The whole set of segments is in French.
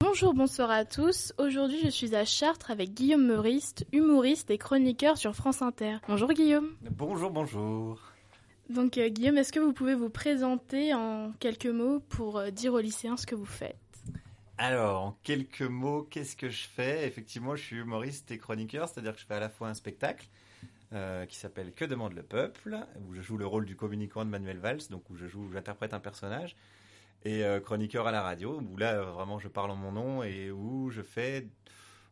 Bonjour, bonsoir à tous. Aujourd'hui, je suis à Chartres avec Guillaume Meuriste, humoriste et chroniqueur sur France Inter. Bonjour Guillaume. Bonjour, bonjour. Donc euh, Guillaume, est-ce que vous pouvez vous présenter en quelques mots pour euh, dire aux lycéens ce que vous faites? Alors, en quelques mots, qu'est-ce que je fais? Effectivement, je suis humoriste et chroniqueur, c'est-à-dire que je fais à la fois un spectacle euh, qui s'appelle Que demande le peuple, où je joue le rôle du communicant de Manuel Valls, donc où je joue, j'interprète un personnage, et euh, chroniqueur à la radio, où là vraiment je parle en mon nom et où je fais,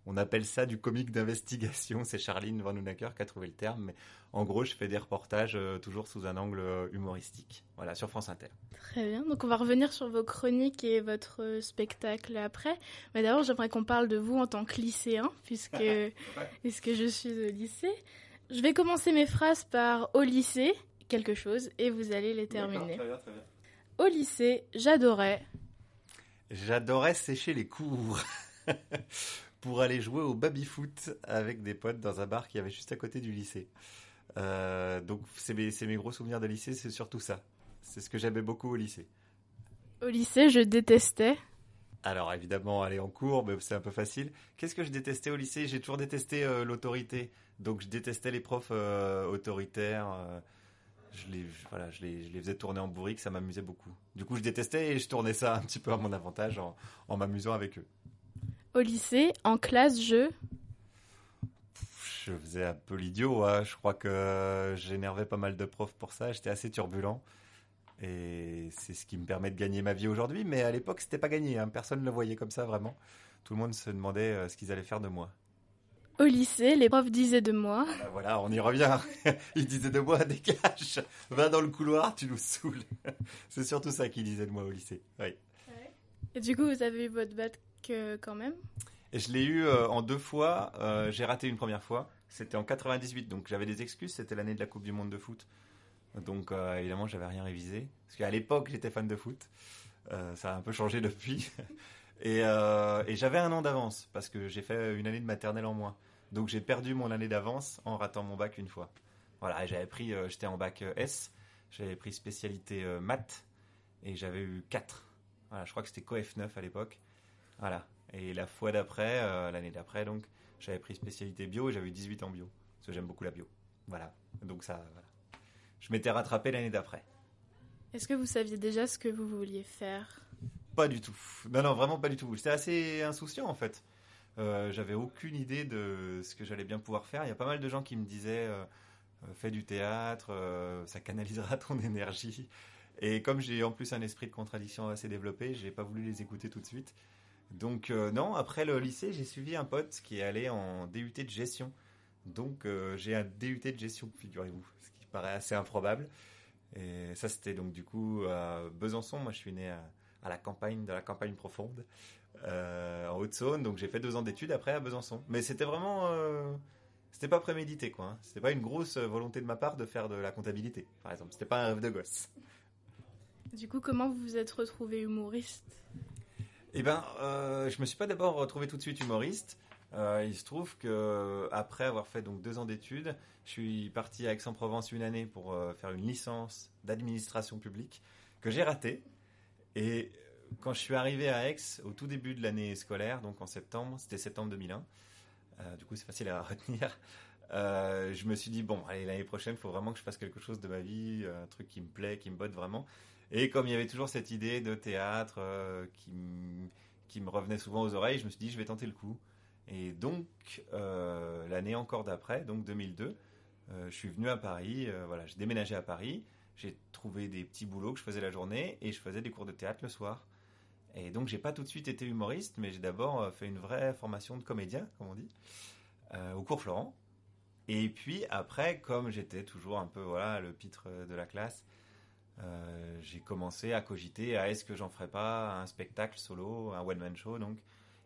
on appelle ça du comique d'investigation. C'est Charline Van Hoonacker qui a trouvé le terme, mais en gros je fais des reportages euh, toujours sous un angle euh, humoristique, voilà sur France Inter. Très bien. Donc on va revenir sur vos chroniques et votre euh, spectacle après. Mais d'abord, j'aimerais qu'on parle de vous en tant que lycéen, puisque puisque je suis au lycée. Je vais commencer mes phrases par au lycée quelque chose et vous allez les terminer. Très bien, très bien. Au lycée, j'adorais. J'adorais sécher les cours pour aller jouer au baby-foot avec des potes dans un bar qui avait juste à côté du lycée. Euh, donc c'est mes, gros souvenirs de lycée, c'est surtout ça. C'est ce que j'aimais beaucoup au lycée. Au lycée, je détestais. Alors évidemment, aller en cours, c'est un peu facile. Qu'est-ce que je détestais au lycée? J'ai toujours détesté euh, l'autorité. Donc je détestais les profs euh, autoritaires. je les, je- voilà, je les, je les faisais tourner en bourrique, ça m'amusait beaucoup. Du coup, je détestais et je tournais ça un petit peu à mon avantage en, en m'amusant avec eux. Au lycée, en classe, je. Je faisais un peu l'idiot, hein. je crois que j'énervais pas mal de profs pour ça, j'étais assez turbulent. Et c'est ce qui me permet de gagner ma vie aujourd'hui, mais à l'époque c'était pas gagné, hein. personne ne le voyait comme ça vraiment. Tout le monde se demandait euh, ce qu'ils allaient faire de moi. Au lycée, les profs disaient de moi. Bah voilà, on y revient. Ils disaient de moi, dégage, va dans le couloir, tu nous saoules. C'est surtout ça qu'ils disaient de moi au lycée. Oui. Et du coup, vous avez eu votre bac quand même. Je l'ai eu euh, en deux fois. Euh, j'ai raté une première fois. C'était en 98, donc j'avais des excuses. C'était l'année de la Coupe du Monde de foot. Donc euh, évidemment, j'avais rien révisé. Parce qu'à l'époque, j'étais fan de foot. Euh, ça a un peu changé depuis. Et, j'avais un an d'avance parce que j'ai fait une année de maternelle en moins. Donc j'ai perdu mon année d'avance en ratant mon bac une fois. Voilà, j'avais pris, j'étais en bac S, j'avais pris spécialité maths et j'avais eu 4. Voilà, je crois que c'était COF 9 à l'époque. Voilà. Et la fois d'après, euh, l'année d'après, donc, j'avais pris spécialité bio et j'avais eu 18 en bio. Parce que j'aime beaucoup la bio. Voilà. Donc ça, voilà. Je m'étais rattrapé l'année d'après. Est-ce que vous saviez déjà ce que vous vouliez faire? Pas du tout. Non, non, vraiment pas du tout. J'étais assez insouciant en fait. Euh, J'avais aucune idée de ce que j'allais bien pouvoir faire. Il y a pas mal de gens qui me disaient euh, euh, fais du théâtre, euh, ça canalisera ton énergie. Et comme j'ai en plus un esprit de contradiction assez développé, j'ai pas voulu les écouter tout de suite. Donc euh, non, après le lycée, j'ai suivi un pote qui est allé en DUT de gestion. Donc euh, j'ai un DUT de gestion, figurez-vous, ce qui paraît assez improbable. Et ça, c'était donc du coup à Besançon. Moi, je suis né à, la campagne, de la campagne profonde, euh, en Haute-Saône. Donc j'ai fait deux ans d'études après à Besançon. Mais c'était vraiment, c'était pas prémédité quoi. Hein. C'était pas une grosse volonté de ma part de faire de la comptabilité, par exemple. C'était pas un rêve de gosse. Du coup, comment vous vous êtes retrouvé humoriste Eh ben, euh, je me suis pas d'abord retrouvé tout de suite humoriste. Euh, il se trouve que après avoir fait donc deux ans d'études, je suis parti à Aix-en-Provence une année pour euh, faire une licence d'administration publique que j'ai ratée. Et quand je suis arrivé à Aix au tout début de l'année scolaire, donc en septembre, c'était septembre 2001. euh, du coup, c'est facile à retenir. Je me suis dit bon, allez l'année prochaine, il faut vraiment que je fasse quelque chose de ma vie, un truc qui me plaît, qui me botte vraiment. Et comme il y avait toujours cette idée de théâtre euh, qui, me revenait souvent aux oreilles, je me suis dit je vais tenter le coup. Et donc euh, l'année encore d'après, donc 2002, euh, je suis venu à Paris. voilà, j'ai déménagé à Paris. J'ai trouvé des petits boulots que je faisais la journée et je faisais des cours de théâtre le soir. Et donc j'ai pas tout de suite été humoriste, mais j'ai d'abord fait une vraie formation de comédien, comme on dit, au cours Florent. Et puis après, comme j'étais toujours un peu voilà le pitre de la classe, euh, j'ai commencé à cogiter à est-ce que j'en ferais pas un spectacle solo, un one-man show donc.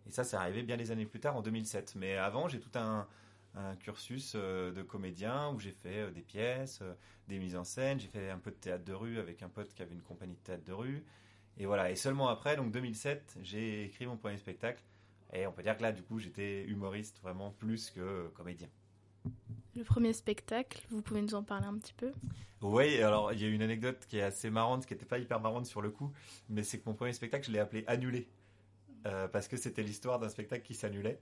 Et ça, c'est arrivé bien des années plus tard, en 2007. Mais avant, j'ai tout un, un cursus euh, de comédien où j'ai fait euh, des pièces, des mises en scène, j'ai fait un peu de théâtre de rue avec un pote qui avait une compagnie de théâtre de rue. Et voilà, et seulement après, donc 2007, j'ai écrit mon premier spectacle. Et on peut dire que là, du coup, j'étais humoriste vraiment plus que comédien. Le premier spectacle. Vous pouvez nous en parler un petit peu? Oui, alors il y a une anecdote qui est assez marrante, qui n'était pas hyper marrante sur le coup, mais c'est que mon premier spectacle, je l'ai appelé Annulé. Euh, parce que c'était l'histoire d'un spectacle qui s'annulait.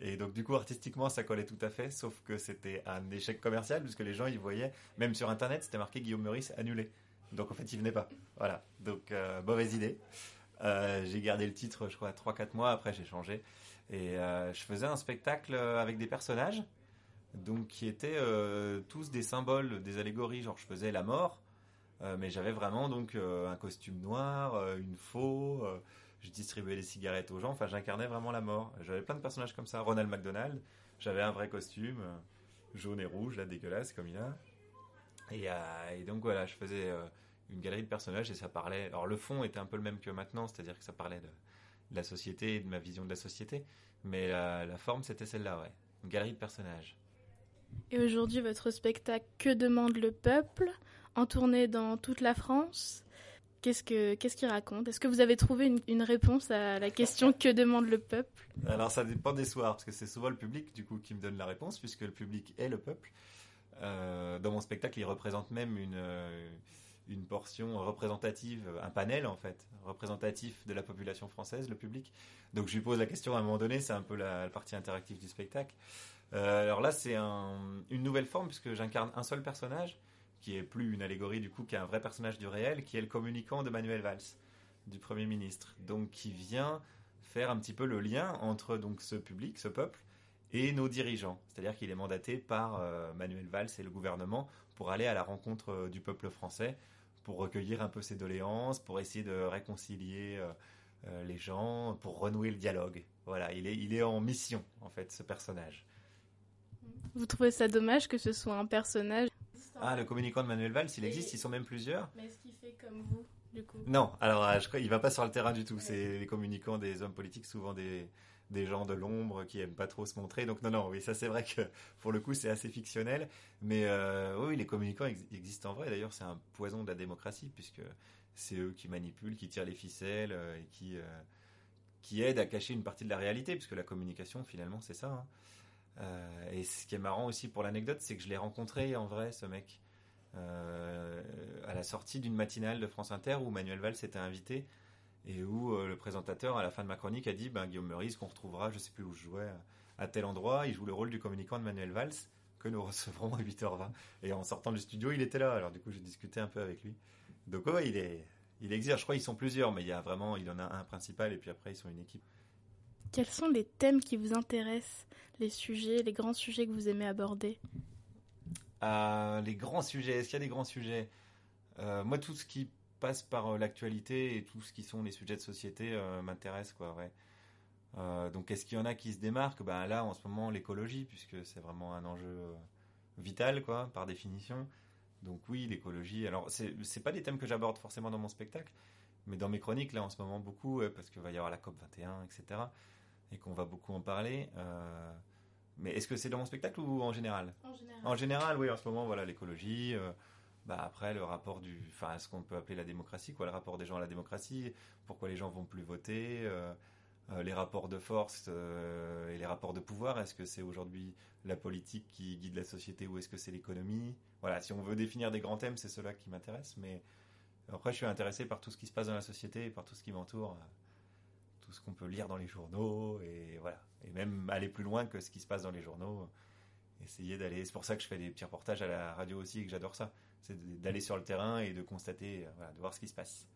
Et donc du coup artistiquement ça collait tout à fait, sauf que c'était un échec commercial puisque les gens ils voyaient, même sur internet c'était marqué Guillaume Meurice annulé. Donc en fait il venait pas. Voilà, donc euh, mauvaise idée. Euh, j'ai gardé le titre je crois 3-4 mois, après j'ai changé. Et je faisais un spectacle avec des personnages donc qui étaient tous des symboles, des allégories, genre je faisais la mort, mais j'avais vraiment donc un costume noir, une faux je distribuais des cigarettes aux gens, enfin j'incarnais vraiment la mort. J'avais plein de personnages comme ça. Ronald McDonald, j'avais un vrai costume, euh, jaune et rouge, là dégueulasse comme il a. Et, euh, donc voilà, je faisais euh, une galerie de personnages et ça parlait. Alors le fond était un peu le même que maintenant, c'est-à-dire que ça parlait de, la société et de ma vision de la société, mais la, forme c'était celle-là, ouais. Une galerie de personnages. Et aujourd'hui, votre spectacle Que demande le peuple en tournée dans toute la France Qu'est-ce qu'il ce raconte? Est-ce que vous avez trouvé une, réponse à la question que demande le peuple Alors ça dépend des soirs, parce que c'est souvent le public du coup qui me donne la réponse, puisque le public est le peuple. Euh, dans mon spectacle, il représente même une, euh, une portion représentative, un panel en fait, représentatif de la population française, le public. Donc je lui pose la question à un moment donné, c'est un peu la, partie interactive du spectacle. Euh, alors là, c'est une nouvelle forme, puisque j'incarne un seul personnage qui est plus une allégorie du coup, qui est un vrai personnage du réel, qui est le communicant de Manuel Valls, du Premier ministre. Donc qui vient faire un petit peu le lien entre donc ce public, ce peuple, et nos dirigeants. C'est-à-dire qu'il est mandaté par euh, Manuel Valls et le gouvernement pour aller à la rencontre euh, du peuple français, pour recueillir un peu ses doléances, pour essayer de réconcilier les gens, pour renouer le dialogue. Voilà, il est, il est en mission, en fait, ce personnage. Vous trouvez ça dommage que ce soit un personnage ah, le communicant de Manuel Valls, il existe, ils sont même plusieurs. Mais est-ce qu'il fait comme vous, du coup? Non, alors euh, je crois, il va pas sur le terrain du tout. C'est les communicants des hommes politiques, souvent des, des gens de l'ombre qui aiment pas trop se montrer. Donc non, non, oui, ça c'est vrai que pour le coup c'est assez fictionnel. Mais euh, oui, les communicants existent en vrai. D'ailleurs, c'est un poison de la démocratie puisque c'est eux qui manipulent, qui tirent les ficelles euh, et qui qui aident à cacher une partie de la réalité, puisque la communication finalement c'est ça. Hein. Euh, et ce qui est marrant aussi pour l'anecdote, c'est que je l'ai rencontré en vrai, ce mec, euh, à la sortie d'une matinale de France Inter où Manuel Valls était invité et où euh, le présentateur, à la fin de ma chronique, a dit ben, Guillaume Meurice, qu'on retrouvera, je sais plus où je jouais, à tel endroit, il joue le rôle du communicant de Manuel Valls que nous recevrons à 8h20. Et en sortant du studio, il était là. Alors du coup, j'ai discuté un peu avec lui. Donc ouais, il est, il existe. Je crois qu'ils sont plusieurs, mais il y a vraiment, il en a un principal et puis après ils sont une équipe. Quels sont les thèmes qui vous intéressent, les sujets, les grands sujets que vous aimez aborder? Euh, Les grands sujets, est-ce qu'il y a des grands sujets? Euh, Moi, tout ce qui passe par euh, l'actualité et tout ce qui sont les sujets de société m'intéresse, quoi, donc, est-ce qu'il y en a qui se démarquent? Ben, Là, en ce moment, l'écologie, puisque c'est vraiment un enjeu vital, quoi, par définition. Donc oui, l'écologie. Alors, c'est pas des thèmes que j'aborde forcément dans mon spectacle, mais dans mes chroniques, là, en ce moment, beaucoup, parce qu'il va y avoir la COP 21, etc et qu'on va beaucoup en parler. Euh, mais est-ce que c'est dans mon spectacle ou en général? En général. En général, oui, en ce moment, voilà, l'écologie. Euh, bah après, le rapport du, enfin, ce qu'on peut appeler la démocratie, quoi, le rapport des gens à la démocratie, pourquoi les gens vont plus voter, euh, les rapports de force et les rapports de pouvoir. Est-ce que c'est aujourd'hui la politique qui guide la société ou est-ce que c'est l'économie? Voilà, si on veut définir des grands thèmes, c'est cela qui m'intéresse. Mais après, je suis intéressé par tout ce qui se passe dans la société et par tout ce qui m'entoure ce qu'on peut lire dans les journaux et voilà. Et même aller plus loin que ce qui se passe dans les journaux essayer d'aller c'est pour ça que je fais des petits reportages à la radio aussi et que j'adore ça. C'est d'aller sur le terrain et de constater voilà, de voir ce qui se passe.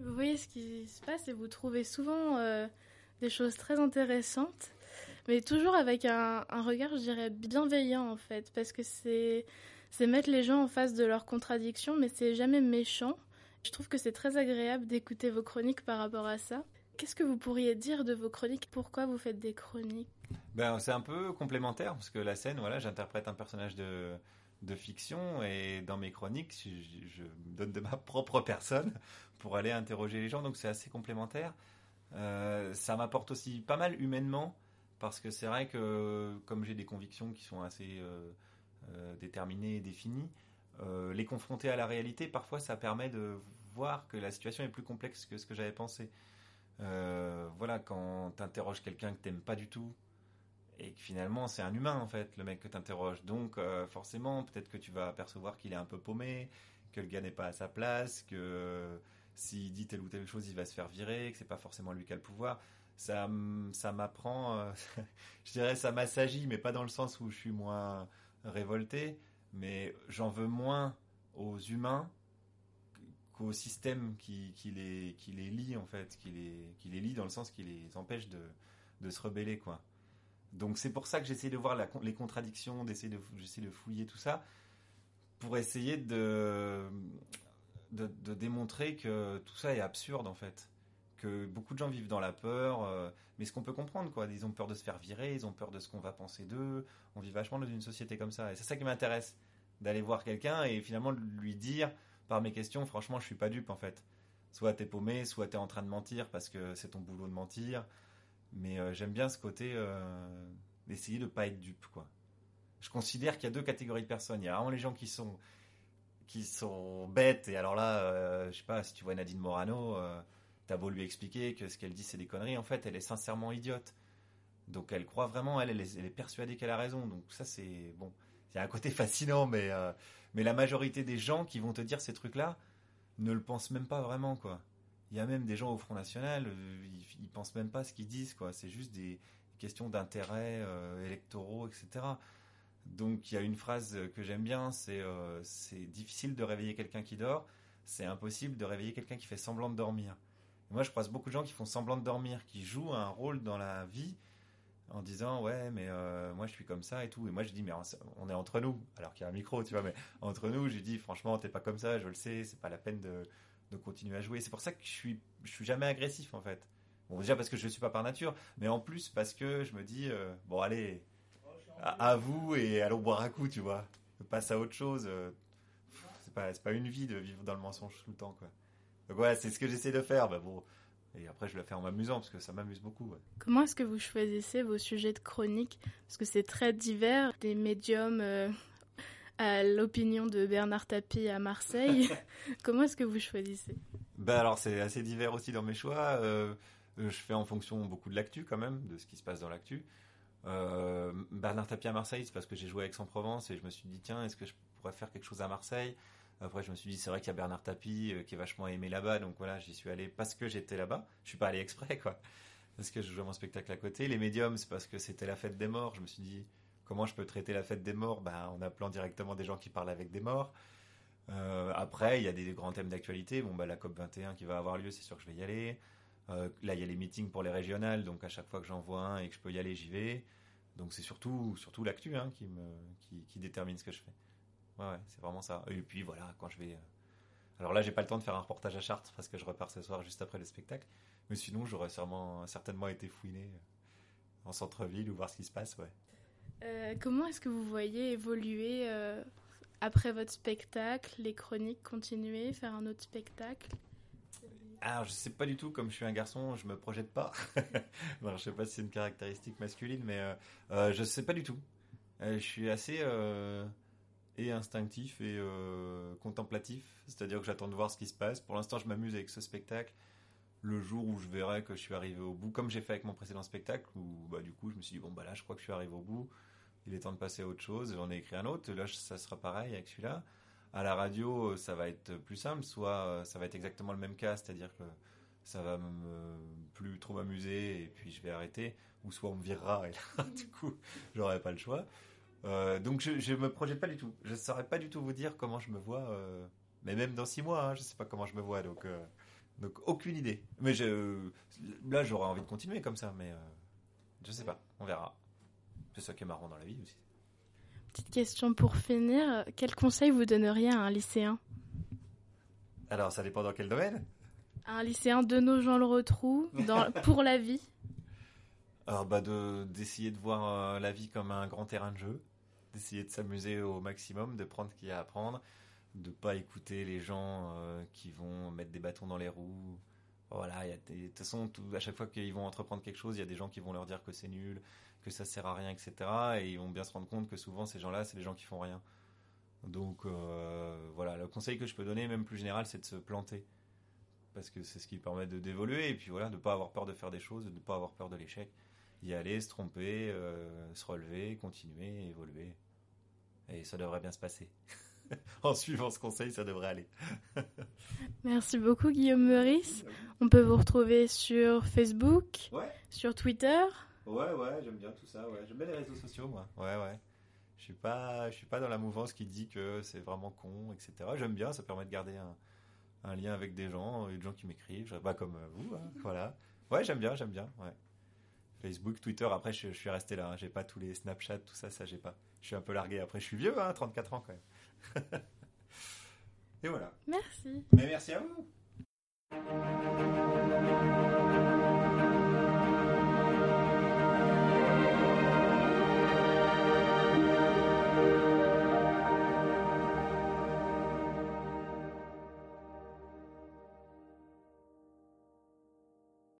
Vous voyez ce qui se passe et vous trouvez souvent euh, des choses très intéressantes mais toujours avec un, regard je dirais bienveillant en fait. Parce que c'est c'est mettre les gens en face de leurs contradictions mais c'est jamais méchant. Je trouve que c'est très agréable d'écouter vos chroniques par rapport à ça. Qu'est-ce que vous pourriez dire de vos chroniques? Pourquoi vous faites des chroniques? Ben, C'est un peu complémentaire, parce que la scène, voilà, j'interprète un personnage de, fiction, et dans mes chroniques, je, donne de ma propre personne pour aller interroger les gens, donc c'est assez complémentaire. Euh, ça m'apporte aussi pas mal humainement, parce que c'est vrai que comme j'ai des convictions qui sont assez euh, euh, déterminées et définies, les confronter à la réalité, parfois ça permet de voir que la situation est plus complexe que ce que j'avais pensé. Euh, voilà, quand tu interroges quelqu'un que t'aimes pas du tout et que finalement c'est un humain en fait, le mec que tu interroges. Donc euh, forcément, peut-être que tu vas apercevoir qu'il est un peu paumé, que le gars n'est pas à sa place, que s'il dit telle ou telle chose, il va se faire virer, que c'est pas forcément lui qui a le pouvoir. Ça, ça m'apprend, euh, je dirais, ça m'assagit, mais pas dans le sens où je suis moins révolté, mais j'en veux moins aux humains qu'au système qui, les, qui les lie en fait, qui les, qui les lie dans le sens qui les empêche de, de se rebeller quoi. Donc c'est pour ça que j'essaie de voir les contradictions, d'essayer de, j'essaie de fouiller tout ça pour essayer de, de, démontrer que tout ça est absurde en fait. Que beaucoup de gens vivent dans la peur, euh, mais ce qu'on peut comprendre quoi. Ils ont peur de se faire virer, ils ont peur de ce qu'on va penser d'eux. On vit vachement dans une société comme ça, et c'est ça qui m'intéresse d'aller voir quelqu'un et finalement lui dire par mes questions, franchement, je suis pas dupe en fait. Soit t'es paumé, soit t'es en train de mentir parce que c'est ton boulot de mentir. Mais euh, j'aime bien ce côté euh, d'essayer de pas être dupe, quoi. Je considère qu'il y a deux catégories de personnes. Il y a vraiment les gens qui sont qui sont bêtes. Et alors là, euh, je sais pas, si tu vois Nadine Morano, t'as beau lui expliquer que ce qu'elle dit c'est des conneries, en fait, elle est sincèrement idiote. Donc elle croit vraiment, elle, elle est, persuadée qu'elle a raison. Donc ça c'est bon, c'est un côté fascinant, mais mais la majorité des gens qui vont te dire ces trucs-là ne le pensent même pas vraiment, quoi. Il y a même des gens au Front National, euh, ils, ils, pensent même pas ce qu'ils disent, quoi. C'est juste des questions d'intérêts euh, électoraux, etc. Donc il y a une phrase que j'aime bien, c'est euh, c'est difficile de réveiller quelqu'un qui dort, c'est impossible de réveiller quelqu'un qui fait semblant de dormir. moi je croise beaucoup de gens qui font semblant de dormir, qui jouent un rôle dans la vie en disant ouais mais moi je suis comme ça et tout et moi je dis mais on est entre nous alors qu'il y a un micro tu vois mais entre nous je dis franchement t'es pas comme ça je le sais c'est pas la peine de de continuer à jouer. C'est pour ça que je suis, je suis jamais agressif en fait. Bon, déjà parce que je ne suis pas par nature, mais en plus parce que je me dis, euh, bon allez, à, vous et allons boire un coup, tu vois. Passe à autre chose. Euh, c'est pas, pas une vie de vivre dans le mensonge tout le temps, quoi. Donc ouais, c'est ce que j'essaie de faire. Bah, bon, et après, je le fais en m'amusant parce que ça m'amuse beaucoup. Comment est-ce que vous choisissez vos sujets de chronique? Parce que c'est très divers. Des médiums euh, à l'opinion de Bernard Tapie à Marseille. Comment est-ce que vous choisissez? Ben alors c'est assez divers aussi dans mes choix. Euh, je fais en fonction beaucoup de l'actu quand même, de ce qui se passe dans l'actu. Euh, Bernard Tapie à Marseille, c'est parce que j'ai joué avec Aix-en-Provence et je me suis dit tiens, est-ce que je pourrais faire quelque chose à Marseille? Après je me suis dit c'est vrai qu'il y a Bernard Tapie euh, qui est vachement aimé là-bas, donc voilà j'y suis allé parce que j'étais là-bas. Je suis pas allé exprès quoi, parce que je jouais mon spectacle à côté. Les médiums c'est parce que c'était la fête des morts. Je me suis dit Comment je peux traiter la fête des morts? Ben, En appelant directement des gens qui parlent avec des morts. Euh, après, il y a des grands thèmes d'actualité. Bon, bah, la COP 21 qui va avoir lieu, c'est sûr que je vais y aller. Euh, là, il y a les meetings pour les régionales, donc à chaque fois que j'en vois un et que je peux y aller, j'y vais. Donc c'est surtout, surtout l'actu hein, qui, qui, détermine ce que je fais. Ouais, ouais c'est vraiment ça. Et puis voilà, quand je vais. Euh, alors là, j'ai pas le temps de faire un reportage à Chartres parce que je repars ce soir juste après le spectacle. Mais sinon, j'aurais sûrement, certainement été fouiné en centre-ville ou voir ce qui se passe, ouais. Euh, comment est-ce que vous voyez évoluer euh, après votre spectacle, les chroniques, continuer, faire un autre spectacle? Alors, je sais pas du tout, comme je suis un garçon, je me projette pas. bon, je sais pas si c'est une caractéristique masculine, mais euh, euh, je sais pas du tout. je suis assez et instinctif et contemplatif, c'est-à-dire que j'attends de voir ce qui se passe. Pour l'instant, je m'amuse avec ce spectacle. Le jour où je verrai que je suis arrivé au bout, comme j'ai fait avec mon précédent spectacle, où bah, du coup je me suis dit bon bah là je crois que je suis arrivé au bout il est temps de passer à autre chose, j'en ai écrit un autre, là ça sera pareil avec celui-là. À la radio, ça va être plus simple, soit euh, ça va être exactement le même cas, c'est-à-dire que ça va plus trop m'amuser et puis je vais arrêter, ou soit on me virera et là, du coup, j'aurai pas le choix. Euh, donc je, je me projette pas du tout. Je saurais pas du tout vous dire comment je me vois, euh, mais même dans six mois, hein, je sais pas comment je me vois, donc donc aucune idée. Mais je, là, j'aurais envie de continuer comme ça, mais je sais pas, on verra. C'est ça qui est marrant dans la vie aussi. Petite question pour finir. Quel conseil vous donneriez à un lycéen? Alors, ça dépend dans quel domaine? Un lycéen de nos gens le retrouvent pour la vie? Alors, bah, d'essayer de, voir euh, la vie comme un grand terrain de jeu, d'essayer de s'amuser au maximum, de prendre ce qu'il y a à apprendre, de pas écouter les gens euh, qui vont mettre des bâtons dans les roues. Voilà, de toute façon, à chaque fois qu'ils vont entreprendre quelque chose, il y a des gens qui vont leur dire que c'est nul, que ça sert à rien, etc. Et ils vont bien se rendre compte que souvent ces gens-là, c'est les gens qui font rien. Donc euh, voilà, le conseil que je peux donner, même plus général, c'est de se planter. Parce que c'est ce qui permet de d'évoluer et puis voilà, de ne pas avoir peur de faire des choses, de ne pas avoir peur de l'échec. Y aller, se tromper, euh, se relever, continuer, évoluer. Et ça devrait bien se passer. en suivant ce conseil, ça devrait aller. Merci beaucoup Guillaume Meurice. On peut vous retrouver sur Facebook, sur Twitter. Ouais, ouais, j'aime bien tout ça. Ouais. J'aime bien les réseaux sociaux, moi. Ouais, ouais. Je suis pas, je suis pas dans la mouvance qui dit que c'est vraiment con, etc. J'aime bien, ça permet de garder un, un lien avec des gens, des gens qui m'écrivent, pas comme vous, hein, voilà. Ouais, j'aime bien, j'aime bien, ouais. Facebook, Twitter, après je, suis resté là, hein. j'ai pas tous les Snapchat, tout ça, ça j'ai pas. Je suis un peu largué, après je suis vieux, hein, 34 ans quand même. Et voilà. Merci. Mais merci à vous.